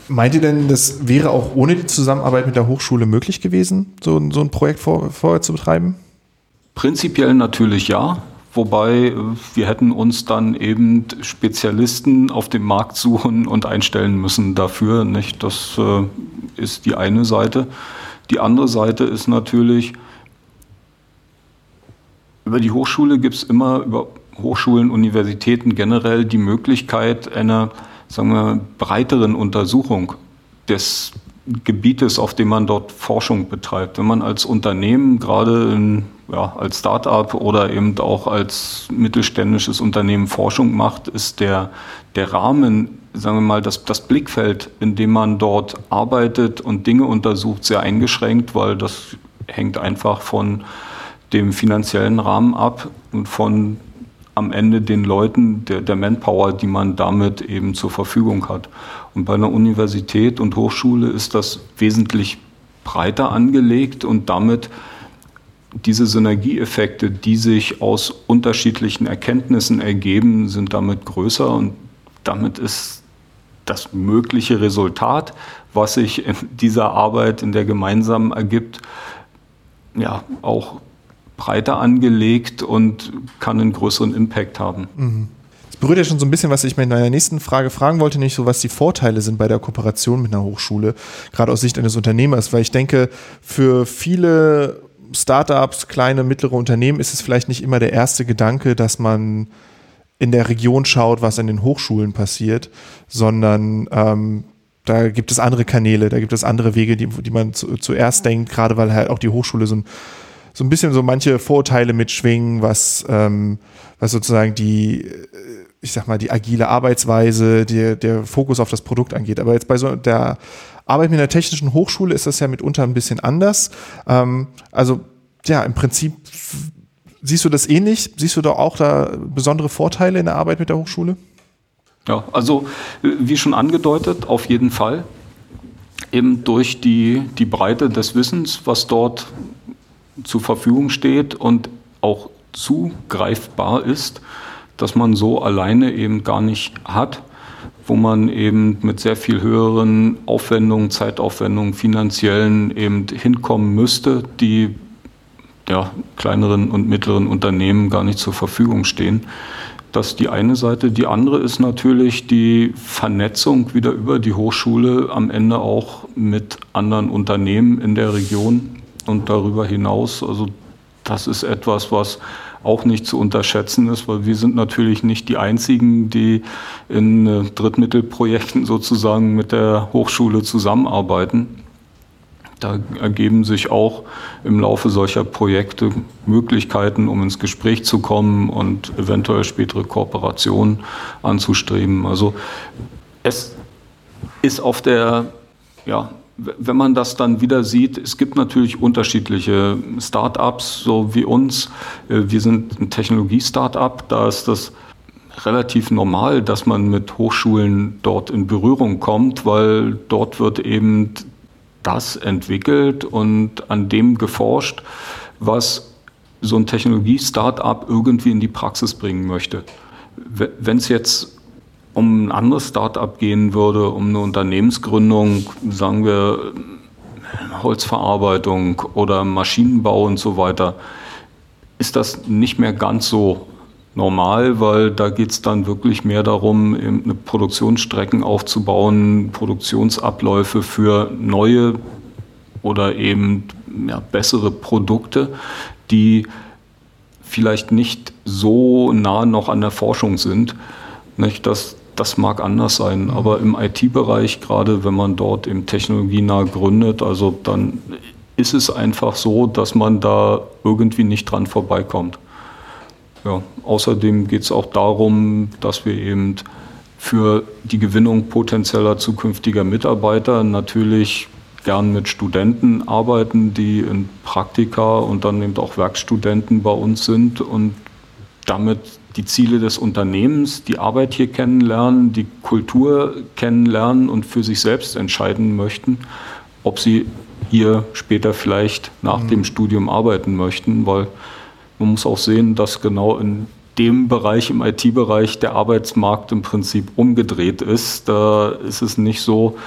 Meint ihr denn, das wäre auch ohne die Zusammenarbeit mit der Hochschule möglich gewesen, so, so ein Projekt vor, vorher zu betreiben? Prinzipiell natürlich ja. Wobei äh, wir hätten uns dann eben Spezialisten auf dem Markt suchen und einstellen müssen dafür. Nicht? Das äh, ist die eine Seite. Die andere Seite ist natürlich, über die Hochschule gibt es immer, über Hochschulen, Universitäten generell die Möglichkeit einer sagen wir, breiteren Untersuchung des Gebietes, auf dem man dort Forschung betreibt. Wenn man als Unternehmen, gerade in, ja, als Start-up oder eben auch als mittelständisches Unternehmen Forschung macht, ist der, der Rahmen, sagen wir mal, das, das Blickfeld, in dem man dort arbeitet und Dinge untersucht, sehr eingeschränkt, weil das hängt einfach von dem finanziellen Rahmen ab. und von am Ende den Leuten, der, der Manpower, die man damit eben zur Verfügung hat. Und bei einer Universität und Hochschule ist das wesentlich breiter angelegt und damit diese Synergieeffekte, die sich aus unterschiedlichen Erkenntnissen ergeben, sind damit größer und damit ist das mögliche Resultat, was sich in dieser Arbeit, in der gemeinsam ergibt, ja auch breiter angelegt und kann einen größeren Impact haben. Mhm. Das berührt ja schon so ein bisschen, was ich mir in meiner nächsten Frage fragen wollte, nicht so, was die Vorteile sind bei der Kooperation mit einer Hochschule, gerade aus Sicht eines Unternehmers, weil ich denke, für viele Startups, kleine, mittlere Unternehmen ist es vielleicht nicht immer der erste Gedanke, dass man in der Region schaut, was an den Hochschulen passiert, sondern ähm, da gibt es andere Kanäle, da gibt es andere Wege, die, die man zu, zuerst denkt, gerade weil halt auch die Hochschule so ein, so ein bisschen so manche Vorteile mitschwingen, was, ähm, was sozusagen die, ich sag mal, die agile Arbeitsweise, die, der Fokus auf das Produkt angeht. Aber jetzt bei so der Arbeit mit einer technischen Hochschule ist das ja mitunter ein bisschen anders. Ähm, also ja, im Prinzip siehst du das ähnlich? Siehst du da auch da besondere Vorteile in der Arbeit mit der Hochschule? Ja, also wie schon angedeutet, auf jeden Fall. Eben durch die, die Breite des Wissens, was dort zur Verfügung steht und auch zugreifbar ist, dass man so alleine eben gar nicht hat wo man eben mit sehr viel höheren Aufwendungen, Zeitaufwendungen, finanziellen eben hinkommen müsste, die ja, kleineren und mittleren Unternehmen gar nicht zur Verfügung stehen. Das ist die eine Seite. Die andere ist natürlich die Vernetzung wieder über die Hochschule am Ende auch mit anderen Unternehmen in der Region und darüber hinaus. Also das ist etwas, was auch nicht zu unterschätzen ist, weil wir sind natürlich nicht die Einzigen, die in äh, Drittmittelprojekten sozusagen mit der Hochschule zusammenarbeiten. Da ergeben sich auch im Laufe solcher Projekte Möglichkeiten, um ins Gespräch zu kommen und eventuell spätere Kooperationen anzustreben. Also es ist auf der ja, wenn man das dann wieder sieht, es gibt natürlich unterschiedliche Start-ups, so wie uns. Äh, wir sind ein Technologie-Start-up, da ist das relativ normal, dass man mit Hochschulen dort in Berührung kommt, weil dort wird eben das entwickelt und an dem geforscht, was so ein Technologie-Start-up irgendwie in die Praxis bringen möchte. Wenn es jetzt um ein anderes Start-up gehen würde, um eine Unternehmensgründung, sagen wir Holzverarbeitung oder Maschinenbau und so weiter, ist das nicht mehr ganz so normal, weil da geht es dann wirklich mehr darum, eine Produktionsstrecken aufzubauen, Produktionsabläufe für neue oder eben ja, bessere Produkte, die vielleicht nicht so nah noch an der Forschung sind. Nicht? Das, das mag anders sein, mhm. aber im IT-Bereich, gerade wenn man dort eben technologienah gründet, also dann ist es einfach so, dass man da irgendwie nicht dran vorbeikommt. Ja, außerdem geht es auch darum, dass wir eben für die Gewinnung potenzieller zukünftiger Mitarbeiter natürlich gern mit Studenten arbeiten, die in Praktika und dann eben auch Werkstudenten bei uns sind und damit die Ziele des Unternehmens, die Arbeit hier kennenlernen, die Kultur kennenlernen und für sich selbst entscheiden möchten, ob sie hier später vielleicht nach mhm. dem Studium arbeiten möchten, weil man muss auch sehen, dass genau in dem Bereich, im IT-Bereich, der Arbeitsmarkt im Prinzip umgedreht ist. Da ist es nicht so,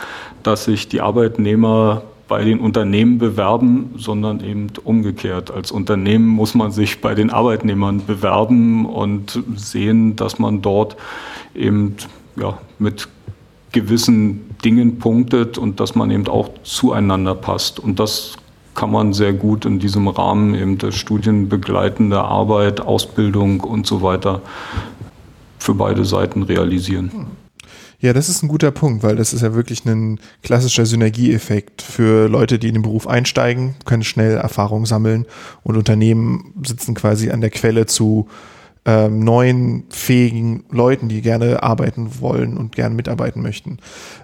dass sich die Arbeitnehmer bei den Unternehmen bewerben, sondern eben umgekehrt. Als Unternehmen muss man sich bei den Arbeitnehmern bewerben und sehen, dass man dort eben ja, mit gewissen Dingen punktet und dass man eben auch zueinander passt. Und das kann man sehr gut in diesem Rahmen eben der studienbegleitende Arbeit, Ausbildung und so weiter für beide Seiten realisieren. Ja, das ist ein guter Punkt, weil das ist ja wirklich ein klassischer Synergieeffekt für Leute, die in den Beruf einsteigen, können schnell Erfahrung sammeln und Unternehmen sitzen quasi an der Quelle zu ähm, neuen, fähigen Leuten, die gerne arbeiten wollen und gerne mitarbeiten möchten.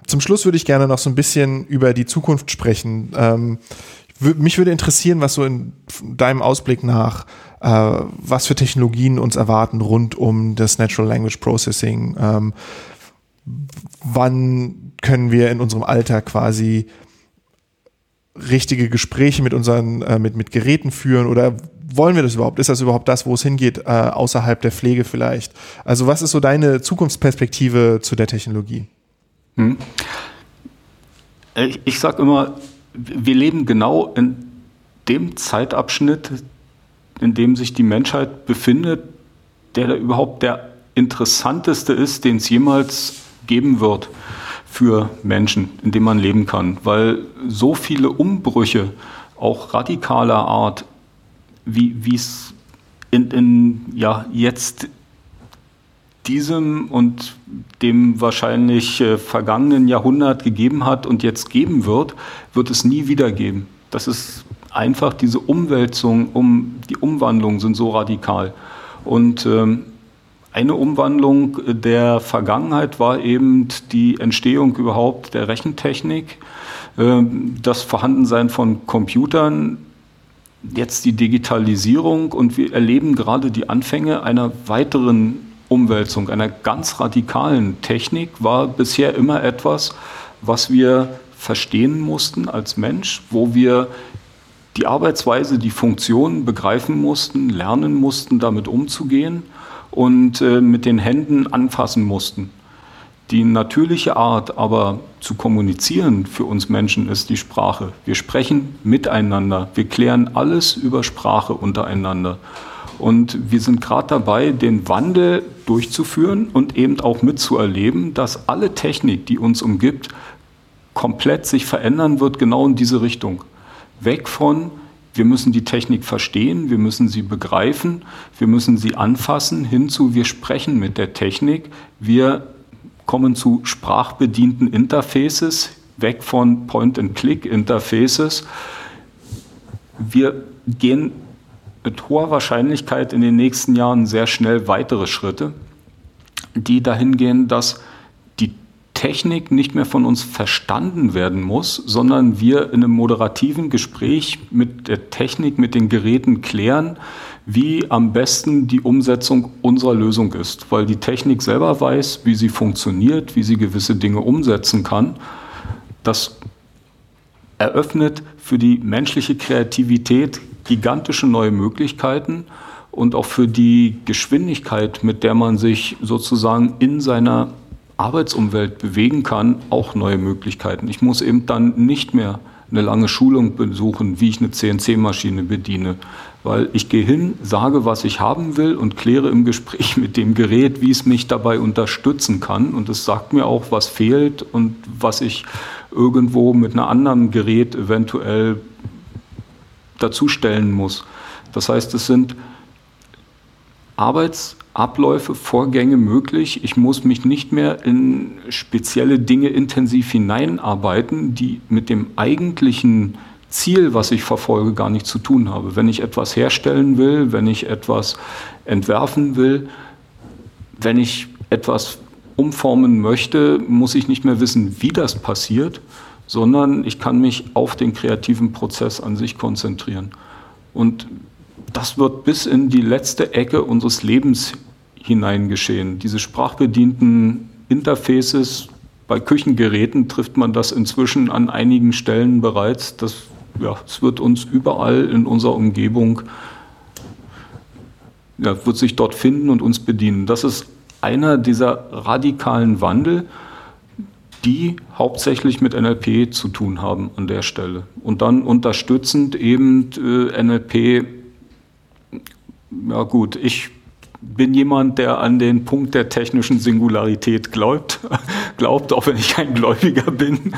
Zum Schluss würde ich gerne noch so ein bisschen über die Zukunft sprechen. Ähm, mich würde interessieren, was so in deinem Ausblick nach, äh, was für Technologien uns erwarten rund um das Natural Language Processing. Ähm, wann können wir in unserem Alltag quasi richtige Gespräche mit unseren, äh, mit, mit Geräten führen oder wollen wir das überhaupt? Ist das überhaupt das, wo es hingeht, äh, außerhalb der Pflege vielleicht? Also was ist so deine Zukunftsperspektive zu der Technologie? Hm. Ich, ich sage immer, wir leben genau in dem Zeitabschnitt, in dem sich die Menschheit befindet, der da überhaupt der interessanteste ist, den es jemals geben wird für Menschen, in dem man leben kann, weil so viele Umbrüche, auch radikaler Art, wie es in, in ja, jetzt diesem und dem wahrscheinlich äh, vergangenen Jahrhundert gegeben hat und jetzt geben wird, wird es nie wieder geben. Das ist einfach diese Umwälzung, um die Umwandlungen sind so radikal. Und ähm, eine Umwandlung der Vergangenheit war eben die Entstehung überhaupt der Rechentechnik, ähm, das Vorhandensein von Computern, jetzt die Digitalisierung und wir erleben gerade die Anfänge einer weiteren Umwälzung, einer ganz radikalen Technik, war bisher immer etwas, was wir verstehen mussten als Mensch, wo wir die Arbeitsweise, die Funktionen begreifen mussten, lernen mussten, damit umzugehen und äh, mit den Händen anfassen mussten. Die natürliche Art aber zu kommunizieren für uns Menschen ist die Sprache. Wir sprechen miteinander, wir klären alles über Sprache untereinander. Und wir sind gerade dabei, den Wandel durchzuführen und eben auch mitzuerleben, dass alle Technik, die uns umgibt, komplett sich verändern wird, genau in diese Richtung. Weg von, wir müssen die Technik verstehen, wir müssen sie begreifen, wir müssen sie anfassen, hinzu, wir sprechen mit der Technik, wir kommen zu sprachbedienten Interfaces, weg von Point-and-Click-Interfaces. Wir gehen mit hoher Wahrscheinlichkeit in den nächsten Jahren sehr schnell weitere Schritte, die dahin gehen, dass Technik nicht mehr von uns verstanden werden muss, sondern wir in einem moderativen Gespräch mit der Technik, mit den Geräten klären, wie am besten die Umsetzung unserer Lösung ist, weil die Technik selber weiß, wie sie funktioniert, wie sie gewisse Dinge umsetzen kann. Das eröffnet für die menschliche Kreativität gigantische neue Möglichkeiten und auch für die Geschwindigkeit, mit der man sich sozusagen in seiner Arbeitsumwelt bewegen kann, auch neue Möglichkeiten. Ich muss eben dann nicht mehr eine lange Schulung besuchen, wie ich eine CNC-Maschine bediene, weil ich gehe hin, sage, was ich haben will und kläre im Gespräch (laughs) mit dem Gerät, wie es mich dabei unterstützen kann. Und es sagt mir auch, was fehlt und was ich irgendwo mit einem anderen Gerät eventuell dazustellen muss. Das heißt, es sind Arbeitsabläufe, Vorgänge möglich. Ich muss mich nicht mehr in spezielle Dinge intensiv hineinarbeiten, die mit dem eigentlichen Ziel, was ich verfolge, gar nichts zu tun habe. Wenn ich etwas herstellen will, wenn ich etwas entwerfen will, wenn ich etwas umformen möchte, muss ich nicht mehr wissen, wie das passiert, sondern ich kann mich auf den kreativen Prozess an sich konzentrieren. Und das wird bis in die letzte Ecke unseres Lebens hinein geschehen. Diese sprachbedienten Interfaces, bei Küchengeräten trifft man das inzwischen an einigen Stellen bereits. Das, ja, es wird uns überall in unserer Umgebung, ja, wird sich dort finden und uns bedienen. Das ist einer dieser radikalen Wandel die hauptsächlich mit NLP zu tun haben an der Stelle. Und dann unterstützend eben äh, NLP, ja gut, ich bin jemand, der an den Punkt der technischen Singularität glaubt, (laughs) glaubt, auch wenn ich kein Gläubiger bin.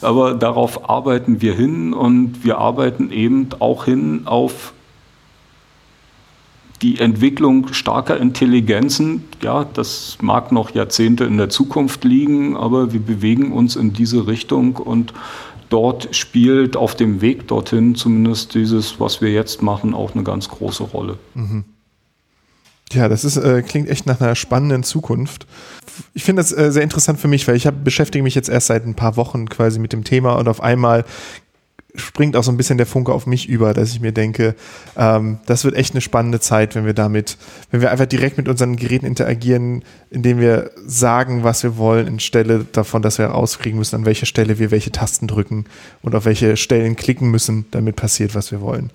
Aber darauf arbeiten wir hin und wir arbeiten eben auch hin auf die Entwicklung starker Intelligenzen, ja, das mag noch Jahrzehnte in der Zukunft liegen, aber wir bewegen uns in diese Richtung und dort spielt auf dem Weg dorthin zumindest dieses, was wir jetzt machen, auch eine ganz große Rolle. Mhm. Ja, das ist, äh, klingt echt nach einer spannenden Zukunft. Ich finde das äh, sehr interessant für mich, weil ich hab, beschäftige mich jetzt erst seit ein paar Wochen quasi mit dem Thema und auf einmal springt auch so ein bisschen der Funke auf mich über, dass ich mir denke, ähm, das wird echt eine spannende Zeit, wenn wir damit, wenn wir einfach direkt mit unseren Geräten interagieren, indem wir sagen, was wir wollen, anstelle davon, dass wir rauskriegen müssen, an welcher Stelle wir welche Tasten drücken und auf welche Stellen klicken müssen, damit passiert, was wir wollen.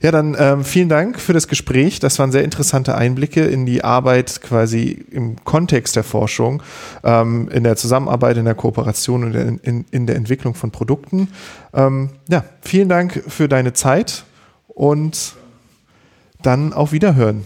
Ja, dann ähm, vielen Dank für das Gespräch. Das waren sehr interessante Einblicke in die Arbeit quasi im Kontext der Forschung, ähm, in der Zusammenarbeit, in der Kooperation und in, in, in der Entwicklung von Produkten. Ähm, ja, vielen Dank für deine Zeit und dann auf Wiederhören.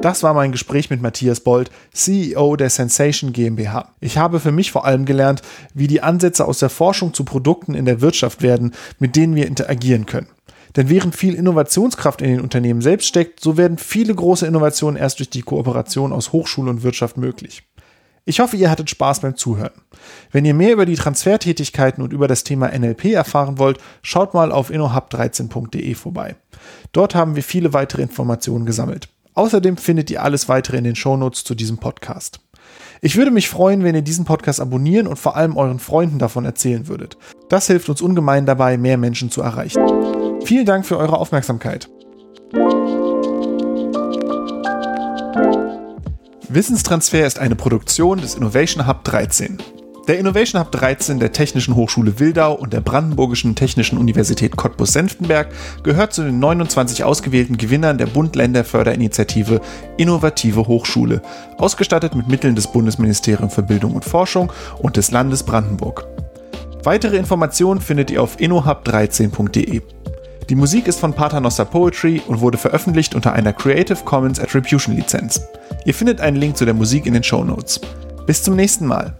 Das war mein Gespräch mit Matthias Bold, CEO der Sensation GmbH. Ich habe für mich vor allem gelernt, wie die Ansätze aus der Forschung zu Produkten in der Wirtschaft werden, mit denen wir interagieren können. Denn während viel Innovationskraft in den Unternehmen selbst steckt, so werden viele große Innovationen erst durch die Kooperation aus Hochschule und Wirtschaft möglich. Ich hoffe, ihr hattet Spaß beim Zuhören. Wenn ihr mehr über die Transfertätigkeiten und über das Thema NLP erfahren wollt, schaut mal auf innohub13.de vorbei. Dort haben wir viele weitere Informationen gesammelt. Außerdem findet ihr alles weitere in den Shownotes zu diesem Podcast. Ich würde mich freuen, wenn ihr diesen Podcast abonnieren und vor allem euren Freunden davon erzählen würdet. Das hilft uns ungemein dabei, mehr Menschen zu erreichen. Vielen Dank für eure Aufmerksamkeit. Wissenstransfer ist eine Produktion des Innovation Hub 13. Der Innovation Hub 13 der Technischen Hochschule Wildau und der Brandenburgischen Technischen Universität Cottbus-Senftenberg gehört zu den 29 ausgewählten Gewinnern der Bund-Länder-Förderinitiative Innovative Hochschule, ausgestattet mit Mitteln des Bundesministeriums für Bildung und Forschung und des Landes Brandenburg. Weitere Informationen findet ihr auf innohub13.de. Die Musik ist von Paternoster Poetry und wurde veröffentlicht unter einer Creative Commons Attribution Lizenz. Ihr findet einen Link zu der Musik in den Show Notes. Bis zum nächsten Mal.